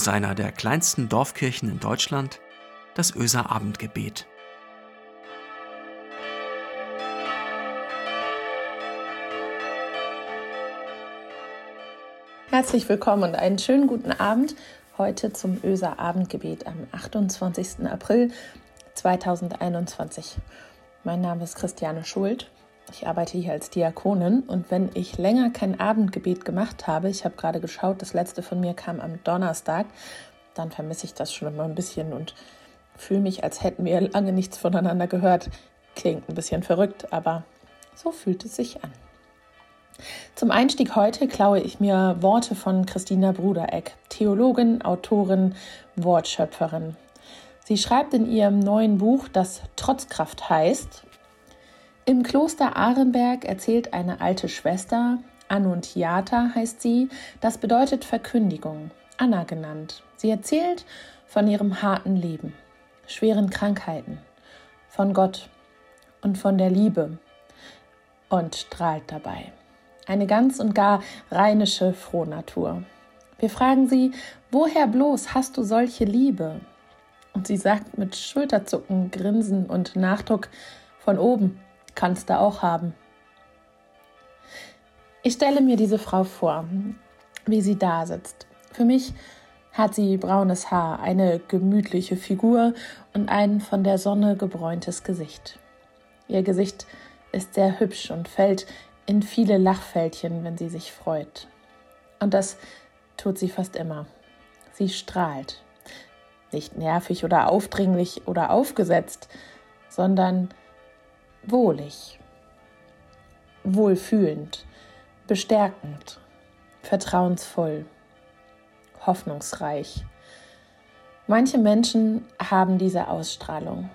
aus einer der kleinsten Dorfkirchen in Deutschland, das Öser Abendgebet. Herzlich willkommen und einen schönen guten Abend heute zum Öser Abendgebet am 28. April 2021. Mein Name ist Christiane Schuld. Ich arbeite hier als Diakonin und wenn ich länger kein Abendgebet gemacht habe, ich habe gerade geschaut, das letzte von mir kam am Donnerstag, dann vermisse ich das schon immer ein bisschen und fühle mich, als hätten wir lange nichts voneinander gehört. Klingt ein bisschen verrückt, aber so fühlt es sich an. Zum Einstieg heute klaue ich mir Worte von Christina Brudereck, Theologin, Autorin, Wortschöpferin. Sie schreibt in ihrem neuen Buch, das Trotzkraft heißt, im Kloster Arenberg erzählt eine alte Schwester, Annuntiata heißt sie, das bedeutet Verkündigung, Anna genannt. Sie erzählt von ihrem harten Leben, schweren Krankheiten, von Gott und von der Liebe und strahlt dabei eine ganz und gar rheinische Frohnatur. Wir fragen sie, woher bloß hast du solche Liebe? Und sie sagt mit Schulterzucken, Grinsen und Nachdruck, von oben kannst du auch haben. Ich stelle mir diese Frau vor, wie sie da sitzt. Für mich hat sie braunes Haar, eine gemütliche Figur und ein von der Sonne gebräuntes Gesicht. Ihr Gesicht ist sehr hübsch und fällt in viele Lachfältchen, wenn sie sich freut. Und das tut sie fast immer. Sie strahlt. Nicht nervig oder aufdringlich oder aufgesetzt, sondern wohlig, wohlfühlend, bestärkend, vertrauensvoll, hoffnungsreich. Manche Menschen haben diese Ausstrahlung.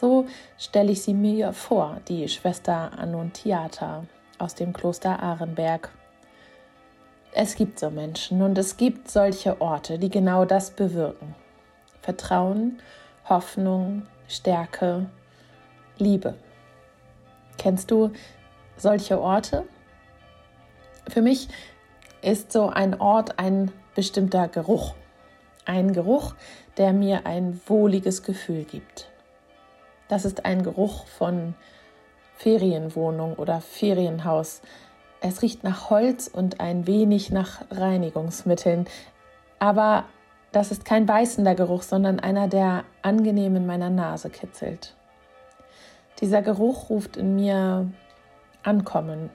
So stelle ich sie mir vor, die Schwester Annuntiata aus dem Kloster Arenberg. Es gibt so Menschen und es gibt solche Orte, die genau das bewirken. Vertrauen, Hoffnung, Stärke, Liebe. Kennst du solche Orte? Für mich ist so ein Ort ein bestimmter Geruch. Ein Geruch, der mir ein wohliges Gefühl gibt. Das ist ein Geruch von Ferienwohnung oder Ferienhaus. Es riecht nach Holz und ein wenig nach Reinigungsmitteln. Aber das ist kein beißender Geruch, sondern einer, der angenehm in meiner Nase kitzelt. Dieser Geruch ruft in mir Ankommen,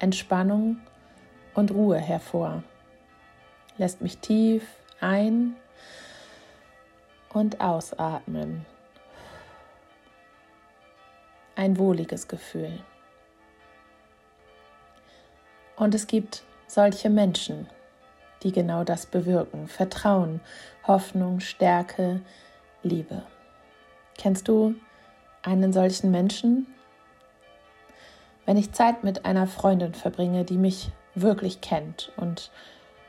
Entspannung und Ruhe hervor, lässt mich tief ein und ausatmen ein wohliges Gefühl. Und es gibt solche Menschen, die genau das bewirken. Vertrauen, Hoffnung, Stärke, Liebe. Kennst du einen solchen Menschen? Wenn ich Zeit mit einer Freundin verbringe, die mich wirklich kennt und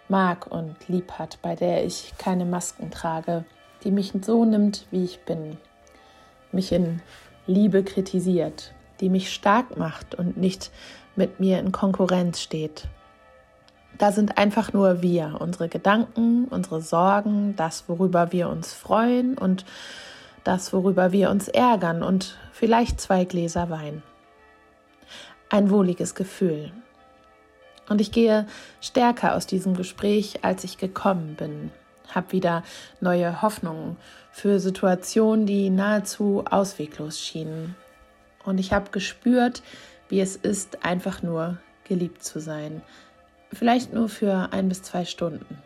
mag und lieb hat, bei der ich keine Masken trage, die mich so nimmt, wie ich bin, mich in Liebe kritisiert, die mich stark macht und nicht mit mir in Konkurrenz steht. Da sind einfach nur wir, unsere Gedanken, unsere Sorgen, das, worüber wir uns freuen und das, worüber wir uns ärgern und vielleicht zwei Gläser Wein. Ein wohliges Gefühl. Und ich gehe stärker aus diesem Gespräch, als ich gekommen bin habe wieder neue Hoffnungen für Situationen, die nahezu ausweglos schienen. Und ich habe gespürt, wie es ist, einfach nur geliebt zu sein. Vielleicht nur für ein bis zwei Stunden.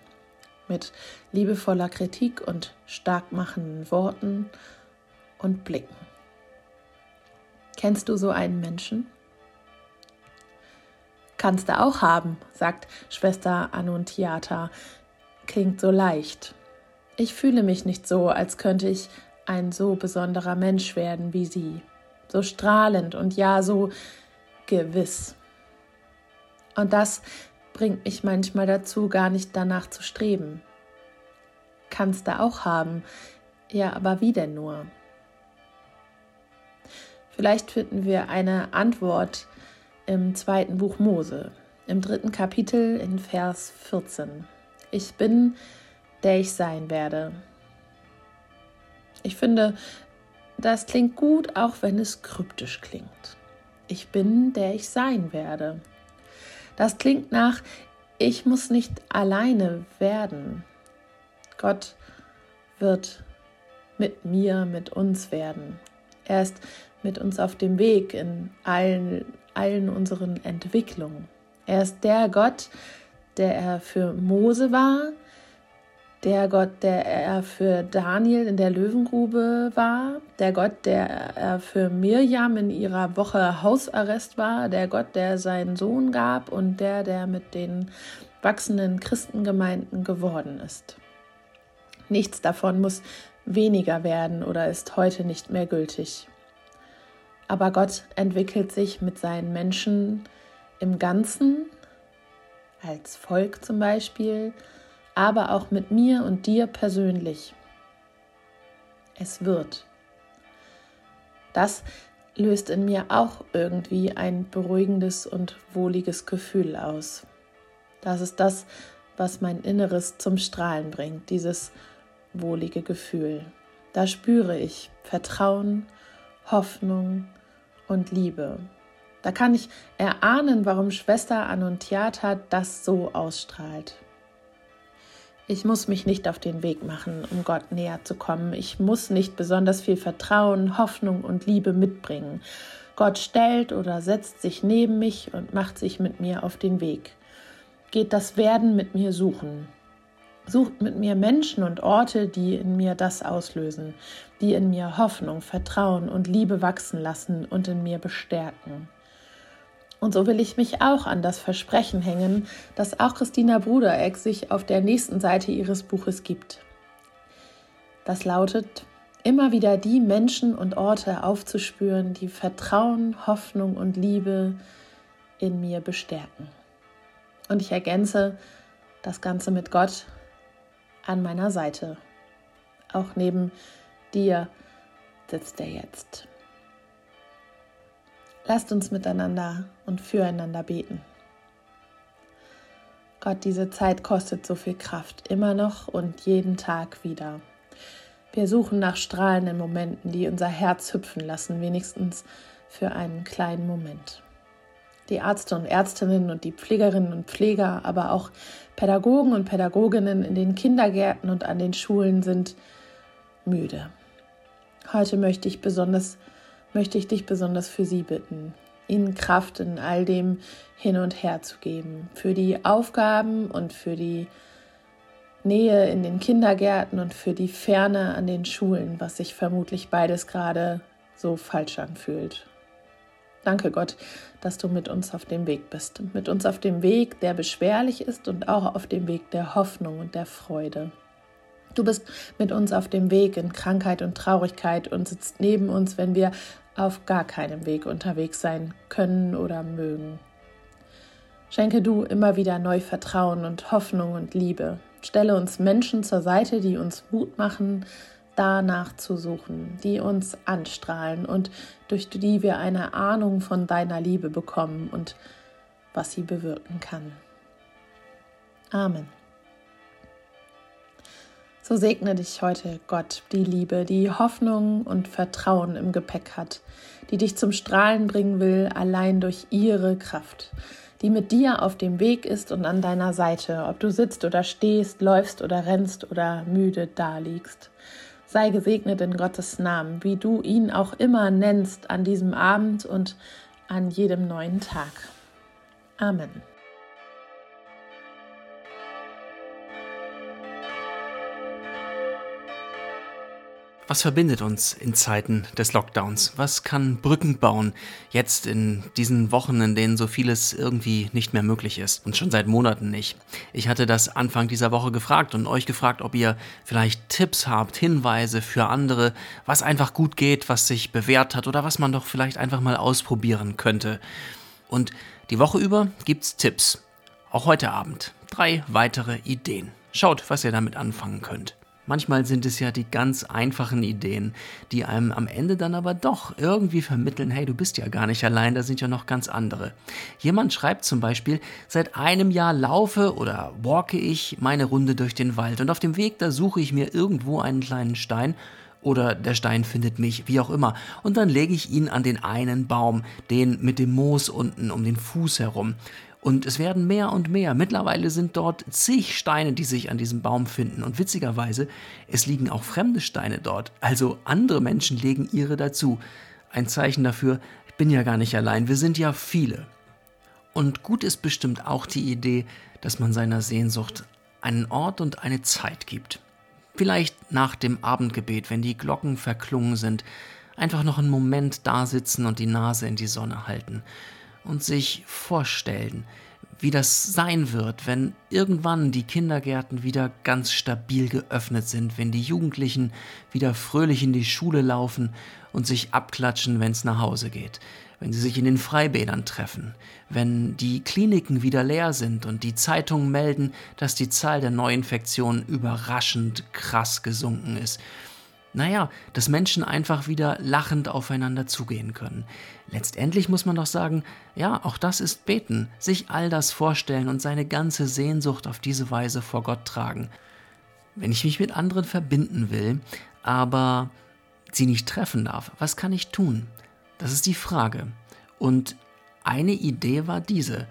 Mit liebevoller Kritik und stark machenden Worten und Blicken. Kennst du so einen Menschen? Kannst du auch haben, sagt Schwester Annuntiata, klingt so leicht. Ich fühle mich nicht so, als könnte ich ein so besonderer Mensch werden wie sie, so strahlend und ja so gewiss. Und das bringt mich manchmal dazu, gar nicht danach zu streben. Kannst du auch haben, ja, aber wie denn nur? Vielleicht finden wir eine Antwort im zweiten Buch Mose, im dritten Kapitel in Vers 14. Ich bin der ich sein werde. Ich finde, das klingt gut, auch wenn es kryptisch klingt. Ich bin, der ich sein werde. Das klingt nach, ich muss nicht alleine werden. Gott wird mit mir, mit uns werden. Er ist mit uns auf dem Weg in allen, allen unseren Entwicklungen. Er ist der Gott, der er für Mose war, der Gott, der er für Daniel in der Löwengrube war, der Gott, der er für Mirjam in ihrer Woche Hausarrest war, der Gott, der seinen Sohn gab und der, der mit den wachsenden Christengemeinden geworden ist. Nichts davon muss weniger werden oder ist heute nicht mehr gültig. Aber Gott entwickelt sich mit seinen Menschen im Ganzen, als Volk zum Beispiel, aber auch mit mir und dir persönlich. Es wird. Das löst in mir auch irgendwie ein beruhigendes und wohliges Gefühl aus. Das ist das, was mein Inneres zum Strahlen bringt, dieses wohlige Gefühl. Da spüre ich Vertrauen, Hoffnung und Liebe. Da kann ich erahnen, warum Schwester Annuntiata das so ausstrahlt. Ich muss mich nicht auf den Weg machen, um Gott näher zu kommen. Ich muss nicht besonders viel Vertrauen, Hoffnung und Liebe mitbringen. Gott stellt oder setzt sich neben mich und macht sich mit mir auf den Weg. Geht das Werden mit mir suchen. Sucht mit mir Menschen und Orte, die in mir das auslösen, die in mir Hoffnung, Vertrauen und Liebe wachsen lassen und in mir bestärken. Und so will ich mich auch an das Versprechen hängen, das auch Christina Brudereck sich auf der nächsten Seite ihres Buches gibt. Das lautet, immer wieder die Menschen und Orte aufzuspüren, die Vertrauen, Hoffnung und Liebe in mir bestärken. Und ich ergänze das Ganze mit Gott an meiner Seite. Auch neben dir sitzt er jetzt. Lasst uns miteinander und füreinander beten. Gott, diese Zeit kostet so viel Kraft, immer noch und jeden Tag wieder. Wir suchen nach strahlenden Momenten, die unser Herz hüpfen lassen, wenigstens für einen kleinen Moment. Die Ärzte und Ärztinnen und die Pflegerinnen und Pfleger, aber auch Pädagogen und Pädagoginnen in den Kindergärten und an den Schulen sind müde. Heute möchte ich besonders möchte ich dich besonders für sie bitten, ihnen Kraft in all dem hin und her zu geben, für die Aufgaben und für die Nähe in den Kindergärten und für die Ferne an den Schulen, was sich vermutlich beides gerade so falsch anfühlt. Danke Gott, dass du mit uns auf dem Weg bist, mit uns auf dem Weg, der beschwerlich ist und auch auf dem Weg der Hoffnung und der Freude. Du bist mit uns auf dem Weg in Krankheit und Traurigkeit und sitzt neben uns, wenn wir auf gar keinem Weg unterwegs sein können oder mögen. Schenke du immer wieder neu Vertrauen und Hoffnung und Liebe. Stelle uns Menschen zur Seite, die uns Mut machen, danach zu suchen, die uns anstrahlen und durch die wir eine Ahnung von deiner Liebe bekommen und was sie bewirken kann. Amen. So segne dich heute Gott, die Liebe, die Hoffnung und Vertrauen im Gepäck hat, die dich zum Strahlen bringen will, allein durch ihre Kraft, die mit dir auf dem Weg ist und an deiner Seite, ob du sitzt oder stehst, läufst oder rennst oder müde daliegst. Sei gesegnet in Gottes Namen, wie du ihn auch immer nennst an diesem Abend und an jedem neuen Tag. Amen. Was verbindet uns in Zeiten des Lockdowns? Was kann Brücken bauen, jetzt in diesen Wochen, in denen so vieles irgendwie nicht mehr möglich ist und schon seit Monaten nicht? Ich hatte das Anfang dieser Woche gefragt und euch gefragt, ob ihr vielleicht Tipps habt, Hinweise für andere, was einfach gut geht, was sich bewährt hat oder was man doch vielleicht einfach mal ausprobieren könnte. Und die Woche über gibt's Tipps. Auch heute Abend. Drei weitere Ideen. Schaut, was ihr damit anfangen könnt. Manchmal sind es ja die ganz einfachen Ideen, die einem am Ende dann aber doch irgendwie vermitteln, hey, du bist ja gar nicht allein, da sind ja noch ganz andere. Jemand schreibt zum Beispiel, seit einem Jahr laufe oder walke ich meine Runde durch den Wald und auf dem Weg, da suche ich mir irgendwo einen kleinen Stein oder der Stein findet mich, wie auch immer. Und dann lege ich ihn an den einen Baum, den mit dem Moos unten um den Fuß herum. Und es werden mehr und mehr. Mittlerweile sind dort zig Steine, die sich an diesem Baum finden. Und witzigerweise, es liegen auch fremde Steine dort. Also andere Menschen legen ihre dazu. Ein Zeichen dafür, ich bin ja gar nicht allein, wir sind ja viele. Und gut ist bestimmt auch die Idee, dass man seiner Sehnsucht einen Ort und eine Zeit gibt. Vielleicht nach dem Abendgebet, wenn die Glocken verklungen sind, einfach noch einen Moment da sitzen und die Nase in die Sonne halten und sich vorstellen, wie das sein wird, wenn irgendwann die Kindergärten wieder ganz stabil geöffnet sind, wenn die Jugendlichen wieder fröhlich in die Schule laufen und sich abklatschen, wenn es nach Hause geht, wenn sie sich in den Freibädern treffen, wenn die Kliniken wieder leer sind und die Zeitungen melden, dass die Zahl der Neuinfektionen überraschend krass gesunken ist naja, dass Menschen einfach wieder lachend aufeinander zugehen können. Letztendlich muss man doch sagen, ja, auch das ist Beten, sich all das vorstellen und seine ganze Sehnsucht auf diese Weise vor Gott tragen. Wenn ich mich mit anderen verbinden will, aber sie nicht treffen darf, was kann ich tun? Das ist die Frage. Und eine Idee war diese.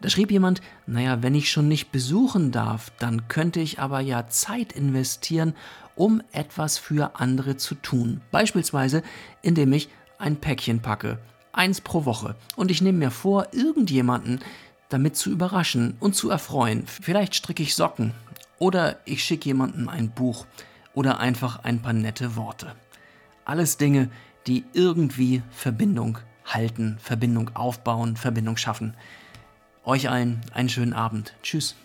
Da schrieb jemand, naja, wenn ich schon nicht besuchen darf, dann könnte ich aber ja Zeit investieren, um etwas für andere zu tun. Beispielsweise, indem ich ein Päckchen packe, eins pro Woche. Und ich nehme mir vor, irgendjemanden damit zu überraschen und zu erfreuen. Vielleicht stricke ich Socken oder ich schicke jemandem ein Buch oder einfach ein paar nette Worte. Alles Dinge, die irgendwie Verbindung halten, Verbindung aufbauen, Verbindung schaffen. Euch allen einen schönen Abend. Tschüss.